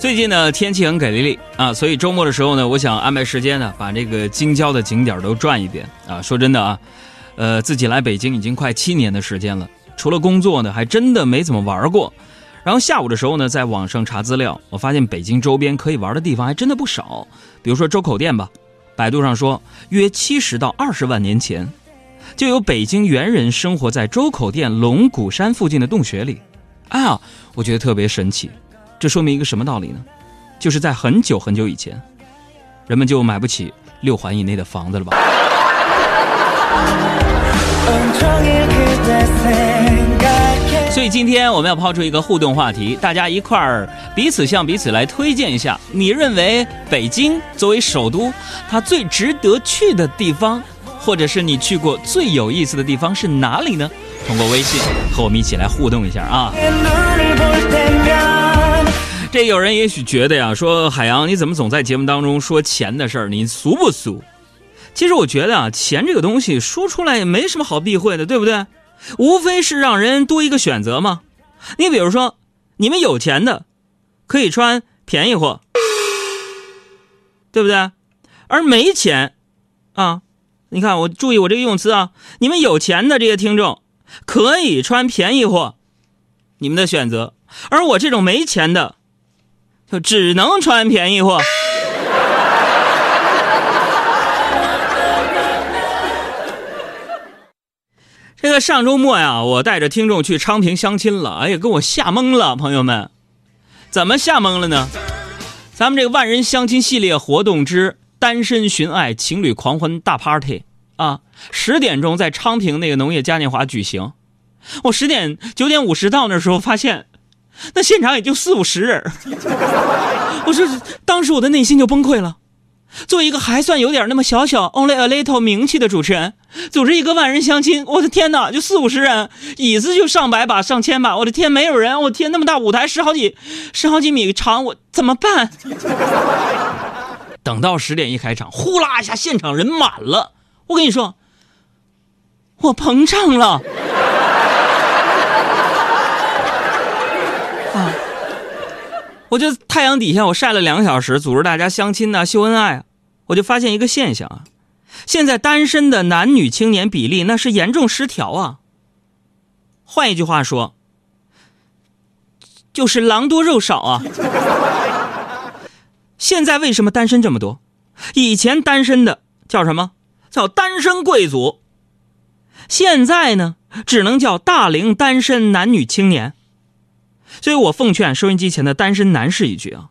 最近呢，天气很给力啊，所以周末的时候呢，我想安排时间呢，把这个京郊的景点都转一遍啊。说真的啊，呃，自己来北京已经快七年的时间了，除了工作呢，还真的没怎么玩过。然后下午的时候呢，在网上查资料，我发现北京周边可以玩的地方还真的不少，比如说周口店吧，百度上说，约七十到二十万年前，就有北京猿人生活在周口店龙骨山附近的洞穴里。哎呀，我觉得特别神奇。这说明一个什么道理呢？就是在很久很久以前，人们就买不起六环以内的房子了吧？所以今天我们要抛出一个互动话题，大家一块儿彼此向彼此来推荐一下，你认为北京作为首都，它最值得去的地方，或者是你去过最有意思的地方是哪里呢？通过微信和我们一起来互动一下啊！这有人也许觉得呀，说海洋你怎么总在节目当中说钱的事儿？你俗不俗？其实我觉得啊，钱这个东西说出来也没什么好避讳的，对不对？无非是让人多一个选择嘛。你比如说，你们有钱的可以穿便宜货，对不对？而没钱啊，你看我注意我这个用词啊，你们有钱的这些听众可以穿便宜货，你们的选择。而我这种没钱的。就只能穿便宜货。这个上周末呀，我带着听众去昌平相亲了，哎呀，给我吓懵了，朋友们，怎么吓懵了呢？咱们这个万人相亲系列活动之单身寻爱情侣狂欢大 party 啊，十点钟在昌平那个农业嘉年华举行。我十点九点五十到那时候发现。那现场也就四五十人，我说当时我的内心就崩溃了。作为一个还算有点那么小小 only a little 名气的主持人，组织一个万人相亲，我的天哪，就四五十人，椅子就上百把、上千把，我的天，没有人，我天，那么大舞台十好几十好几米长，我怎么办？等到十点一开场，呼啦一下，现场人满了。我跟你说，我膨胀了。我就太阳底下，我晒了两个小时，组织大家相亲呐，秀恩爱，我就发现一个现象啊，现在单身的男女青年比例那是严重失调啊。换一句话说，就是狼多肉少啊。现在为什么单身这么多？以前单身的叫什么？叫单身贵族。现在呢，只能叫大龄单身男女青年。所以我奉劝收音机前的单身男士一句啊，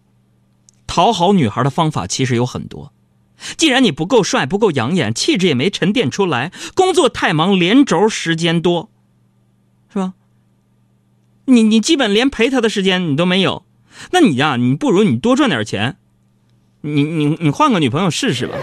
讨好女孩的方法其实有很多。既然你不够帅、不够养眼，气质也没沉淀出来，工作太忙，连轴时间多，是吧？你你基本连陪她的时间你都没有，那你呀，你不如你多赚点钱，你你你换个女朋友试试吧。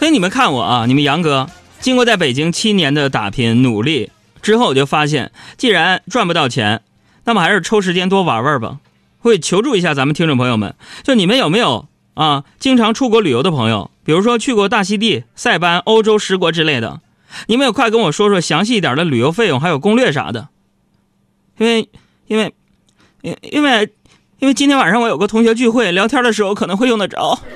所以你们看我啊，你们杨哥经过在北京七年的打拼努力之后，我就发现，既然赚不到钱，那么还是抽时间多玩玩吧。会求助一下咱们听众朋友们，就你们有没有啊，经常出国旅游的朋友，比如说去过大溪地、塞班、欧洲十国之类的，你们也快跟我说说详细一点的旅游费用还有攻略啥的。因为，因为，因因为，因为今天晚上我有个同学聚会，聊天的时候可能会用得着。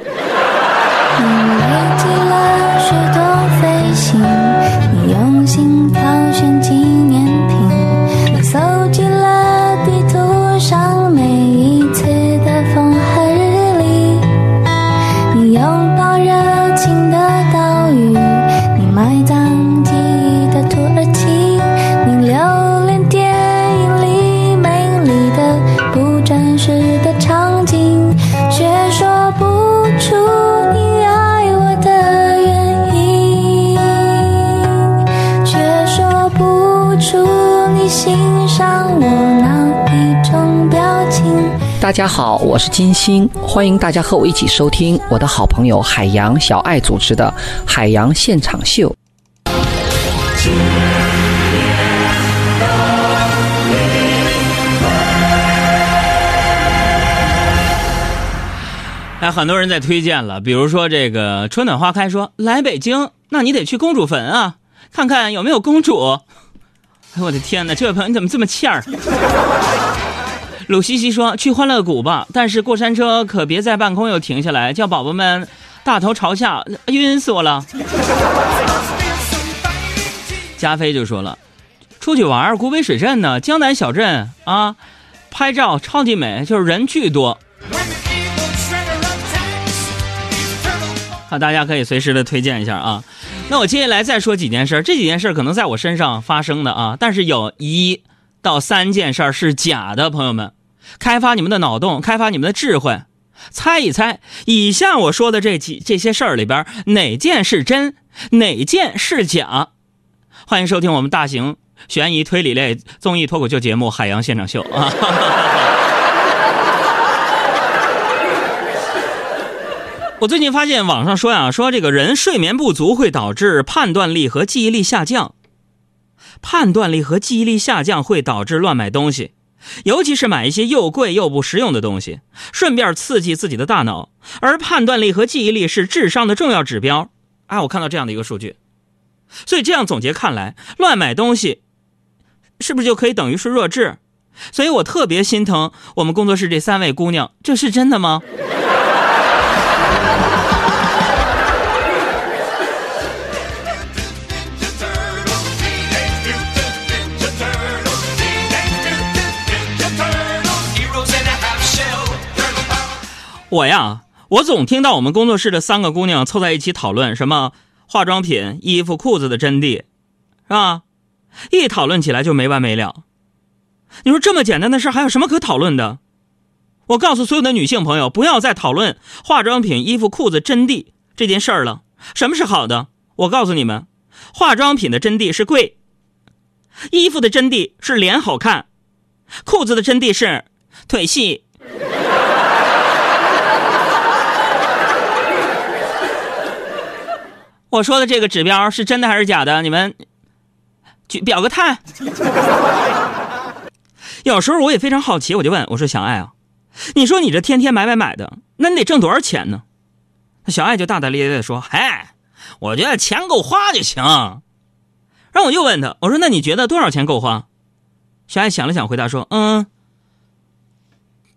大家好，我是金星，欢迎大家和我一起收听我的好朋友海洋小爱主持的《海洋现场秀》。哎，很多人在推荐了，比如说这个春暖花开说来北京，那你得去公主坟啊，看看有没有公主。哎，我的天哪，这位朋友你怎么这么欠儿？鲁西西说：“去欢乐谷吧，但是过山车可别在半空又停下来，叫宝宝们大头朝下，晕死我了。”加菲就说了：“出去玩，古北水镇呢，江南小镇啊，拍照超级美，就是人巨多。”好，大家可以随时的推荐一下啊。那我接下来再说几件事，这几件事可能在我身上发生的啊，但是有一。到三件事是假的，朋友们，开发你们的脑洞，开发你们的智慧，猜一猜以下我说的这几这些事儿里边哪件是真，哪件是假？欢迎收听我们大型悬疑推理类综艺脱口秀节目《海洋现场秀》啊！我最近发现网上说呀，说这个人睡眠不足会导致判断力和记忆力下降。判断力和记忆力下降会导致乱买东西，尤其是买一些又贵又不实用的东西，顺便刺激自己的大脑。而判断力和记忆力是智商的重要指标。啊，我看到这样的一个数据，所以这样总结看来，乱买东西是不是就可以等于是弱智？所以我特别心疼我们工作室这三位姑娘，这是真的吗？我呀，我总听到我们工作室的三个姑娘凑在一起讨论什么化妆品、衣服、裤子的真谛，是吧？一讨论起来就没完没了。你说这么简单的事还有什么可讨论的？我告诉所有的女性朋友，不要再讨论化妆品、衣服、裤子真谛这件事儿了。什么是好的？我告诉你们，化妆品的真谛是贵，衣服的真谛是脸好看，裤子的真谛是腿细。我说的这个指标是真的还是假的？你们举表个态。有时候我也非常好奇，我就问我说：“小爱啊，你说你这天天买买买的，那你得挣多少钱呢？”小爱就大大咧咧的说：“嗨，我觉得钱够花就行。”然后我又问他，我说：“那你觉得多少钱够花？”小爱想了想，回答说：“嗯，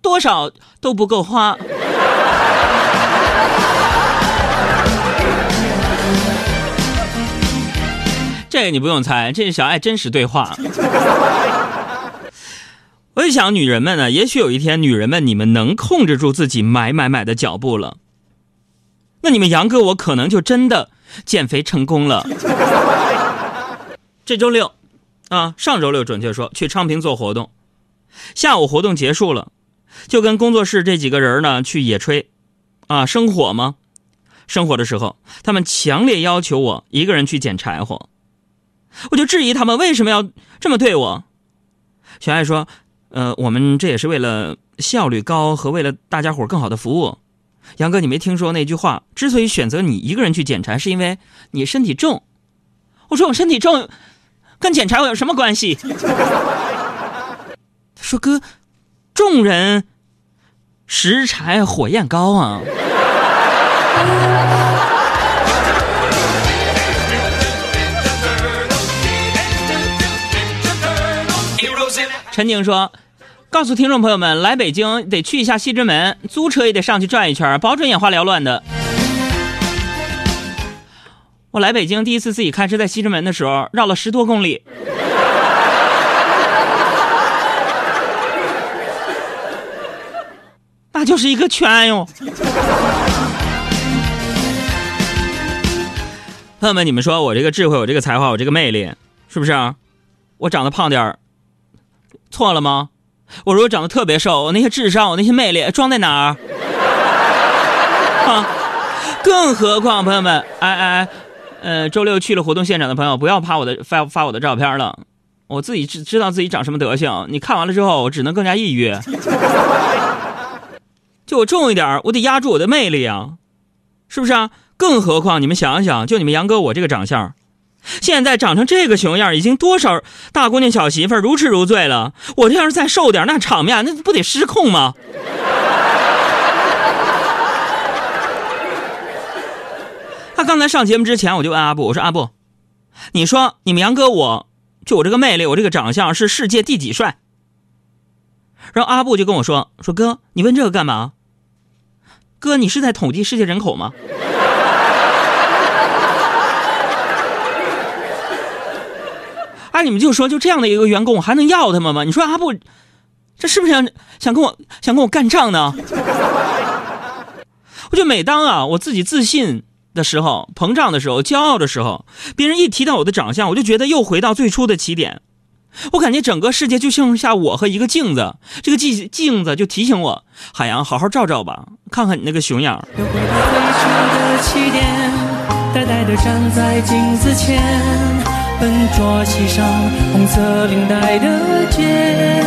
多少都不够花。”这个你不用猜，这是小爱真实对话。我就想，女人们呢，也许有一天，女人们你们能控制住自己买买买的脚步了，那你们杨哥我可能就真的减肥成功了。这周六，啊，上周六准确说去昌平做活动，下午活动结束了，就跟工作室这几个人呢去野炊，啊，生火吗？生火的时候，他们强烈要求我一个人去捡柴火。我就质疑他们为什么要这么对我。小爱说：“呃，我们这也是为了效率高和为了大家伙更好的服务。”杨哥，你没听说那句话？之所以选择你一个人去捡柴，是因为你身体重。我说我身体重，跟捡柴有什么关系？他说：“哥，众人拾柴火焰高啊。”陈宁说：“告诉听众朋友们，来北京得去一下西直门，租车也得上去转一圈，保准眼花缭乱的。我来北京第一次自己开车在西直门的时候，绕了十多公里，那就是一个圈哟。朋友们，你们说我这个智慧，我这个才华，我这个魅力，是不是？我长得胖点儿。”错了吗？我如果长得特别瘦，我那些智商，我那些魅力装在哪儿？啊！更何况，朋友们，哎哎哎，呃，周六去了活动现场的朋友，不要拍我的发发我的照片了。我自己知知道自己长什么德行，你看完了之后，我只能更加抑郁。就我重一点，我得压住我的魅力啊，是不是啊？更何况，你们想想，就你们杨哥我这个长相。现在长成这个熊样，已经多少大姑娘小媳妇如痴如醉了。我这要是再瘦点，那场面那不得失控吗？他刚才上节目之前，我就问阿布，我说阿布，你说你们杨哥我，就我这个魅力，我这个长相是世界第几帅？然后阿布就跟我说说哥，你问这个干嘛？哥，你是在统计世界人口吗？那，你们就说就这样的一个员工，我还能要他们吗？你说阿布，这是不是想想跟我想跟我干仗呢？我就每当啊我自己自信的时候、膨胀的时候、骄傲的时候，别人一提到我的长相，我就觉得又回到最初的起点。我感觉整个世界就剩下我和一个镜子，这个镜镜子就提醒我：海洋，好好照照吧，看看你那个熊样。又回到最初的起点，呆呆地站在镜子前，笨拙系上红色领带的结，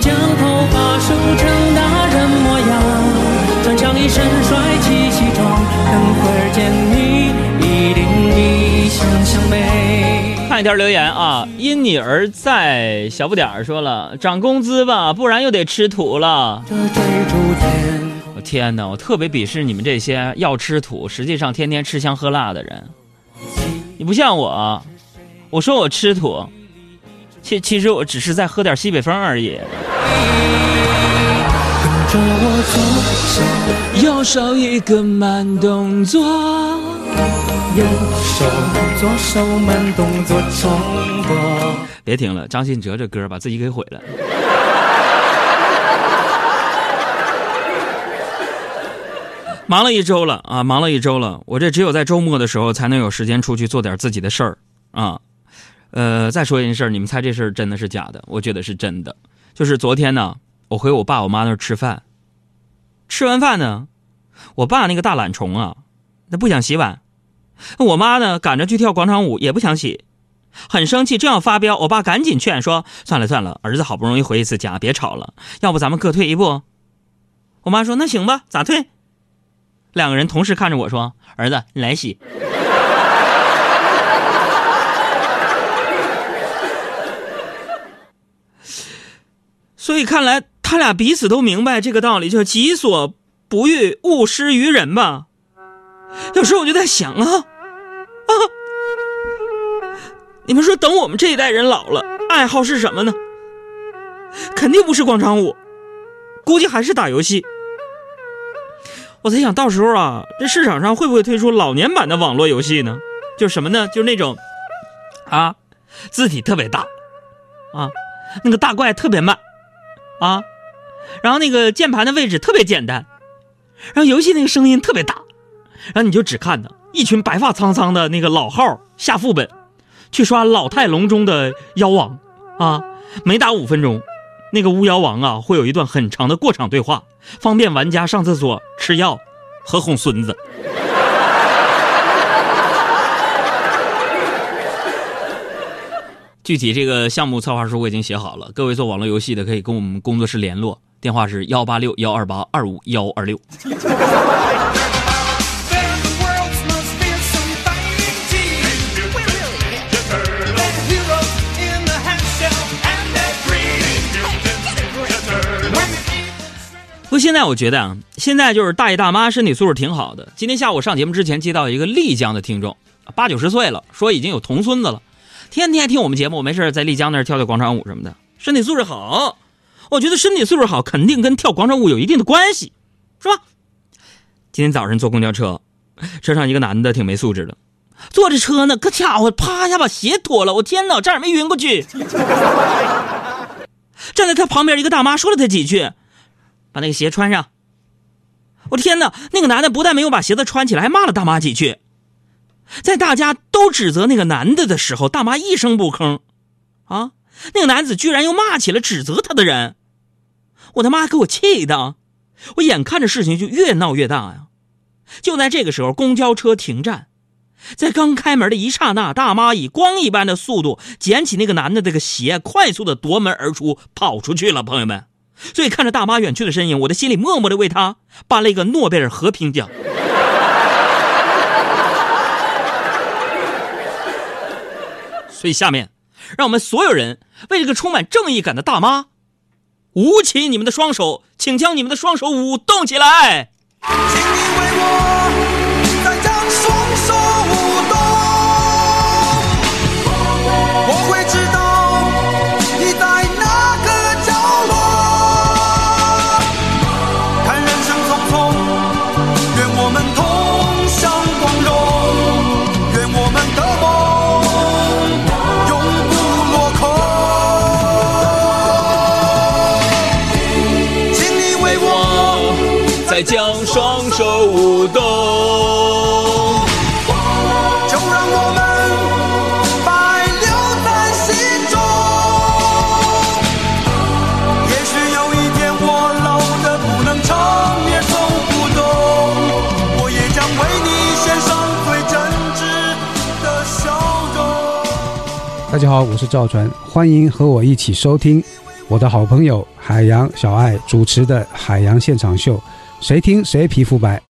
将头发梳成大人模样，穿上一身帅气西装，等会儿见你一定比想象美。看一条留言啊，因你而在小不点儿说了，涨工资吧，不然又得吃土了。我天哪，我特别鄙视你们这些要吃土，实际上天天吃香喝辣的人。你不像我，我说我吃土，其其实我只是在喝点西北风而已。跟着我左手右手一个慢动作，右手，左手慢动作重播。别听了，张信哲这歌把自己给毁了。忙了一周了啊，忙了一周了，我这只有在周末的时候才能有时间出去做点自己的事儿啊。呃，再说一件事儿，你们猜这事儿真的是假的？我觉得是真的。就是昨天呢，我回我爸我妈那儿吃饭，吃完饭呢，我爸那个大懒虫啊，他不想洗碗，我妈呢赶着去跳广场舞也不想洗，很生气，正要发飙，我爸赶紧劝说：“算了算了，儿子好不容易回一次家，别吵了，要不咱们各退一步。”我妈说：“那行吧，咋退？”两个人同时看着我说：“儿子，你来洗。”所以看来他俩彼此都明白这个道理，就是己所不欲，勿施于人吧。有时候我就在想啊啊，你们说等我们这一代人老了，爱好是什么呢？肯定不是广场舞，估计还是打游戏。我在想到时候啊，这市场上会不会推出老年版的网络游戏呢？就是什么呢？就是那种啊，字体特别大啊，那个大怪特别慢啊，然后那个键盘的位置特别简单，然后游戏那个声音特别大，然后你就只看到一群白发苍苍的那个老号下副本，去刷老态龙钟的妖王。啊，每打五分钟，那个巫妖王啊会有一段很长的过场对话，方便玩家上厕所、吃药和哄孙子。具体这个项目策划书我已经写好了，各位做网络游戏的可以跟我们工作室联络，电话是幺八六幺二八二五幺二六。不过现在我觉得啊，现在就是大爷大妈身体素质挺好的。今天下午上节目之前接到一个丽江的听众，八九十岁了，说已经有童孙子了。天天听我们节目，没事在丽江那儿跳跳广场舞什么的，身体素质好。我觉得身体素质好肯定跟跳广场舞有一定的关系，是吧？今天早上坐公交车，车上一个男的挺没素质的，坐着车呢，可家伙啪一下把鞋脱了，我天哪，差点没晕过去。站在他旁边一个大妈说了他几句，把那个鞋穿上。我天哪！那个男的不但没有把鞋子穿起来，还骂了大妈几句。在大家都指责那个男的的时候，大妈一声不吭。啊，那个男子居然又骂起了指责他的人。我他妈给我气的！我眼看着事情就越闹越大呀。就在这个时候，公交车停站，在刚开门的一刹那，大妈以光一般的速度捡起那个男的这个鞋，快速的夺门而出，跑出去了。朋友们，所以看着大妈远去的身影，我的心里默默的为她颁了一个诺贝尔和平奖。所以下面，让我们所有人为这个充满正义感的大妈，舞起你们的双手，请将你们的双手舞动起来。请你为我大家好，我是赵传，欢迎和我一起收听我的好朋友海洋小爱主持的《海洋现场秀》，谁听谁皮肤白。